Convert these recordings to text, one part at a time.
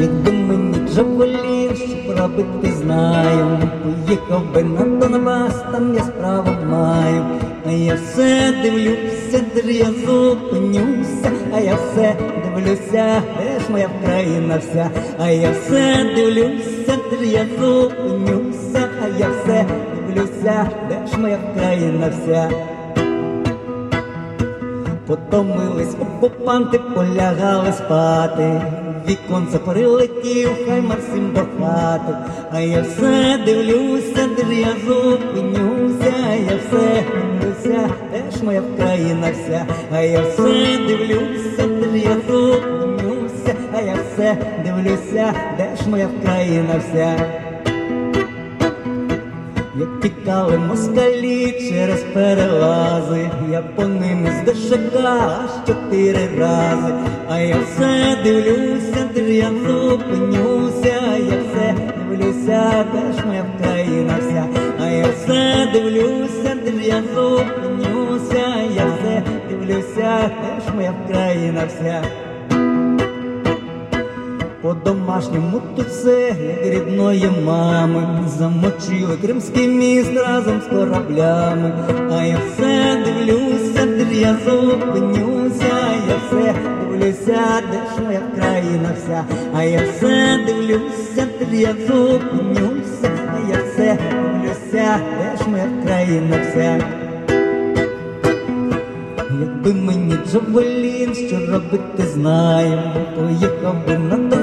якби мені вже волів, що робити знаю, поїхав би на Донбас, там я справу маю, а я все дивлюся, де я зупинюся, а я все дивлюся, де ж моя країна вся, а я все дивлюся, де я зупинюся, а я все дивлюся, де ж моя країна вся. Потомились окупанти, полягали спати. Віконце прилетів, хай Максим до хати, а я все дивлюся, де я зупинюся, я все дивлюся, де ж моя країна вся, а я все дивлюся, де я зупинюся, а я все дивлюся, де ж моя країна вся. Як тікали москалі через перелази, я по ним здешека аж чотири рази, а я все дивлюся, де ж я зупинюся, я все дивлюся, де ж моя країна вся, а я все дивлюся, де я зупинюся, я все дивлюся, де ж моя країна вся. По-домашньому тут все, як рідної мами, замочили кримський міст разом з кораблями, а я все дивлюся, де я зупинюся, я все дивлюся, де ж моя країна вся, а я все дивлюся, де я зупинюся, а я все дивлюся, де ж моя країна вся. Якби мені Джавелін, що робити знаю, поїхав би на я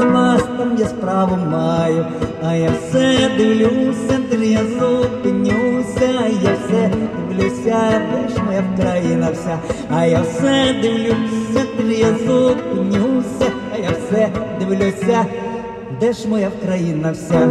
справу маю, а я все дивлюся, я зупинюся, я все дивлюся, де ж моя країна вся, а я все дивлюся, я зупинюся, а я все дивлюся, де ж моя країна вся.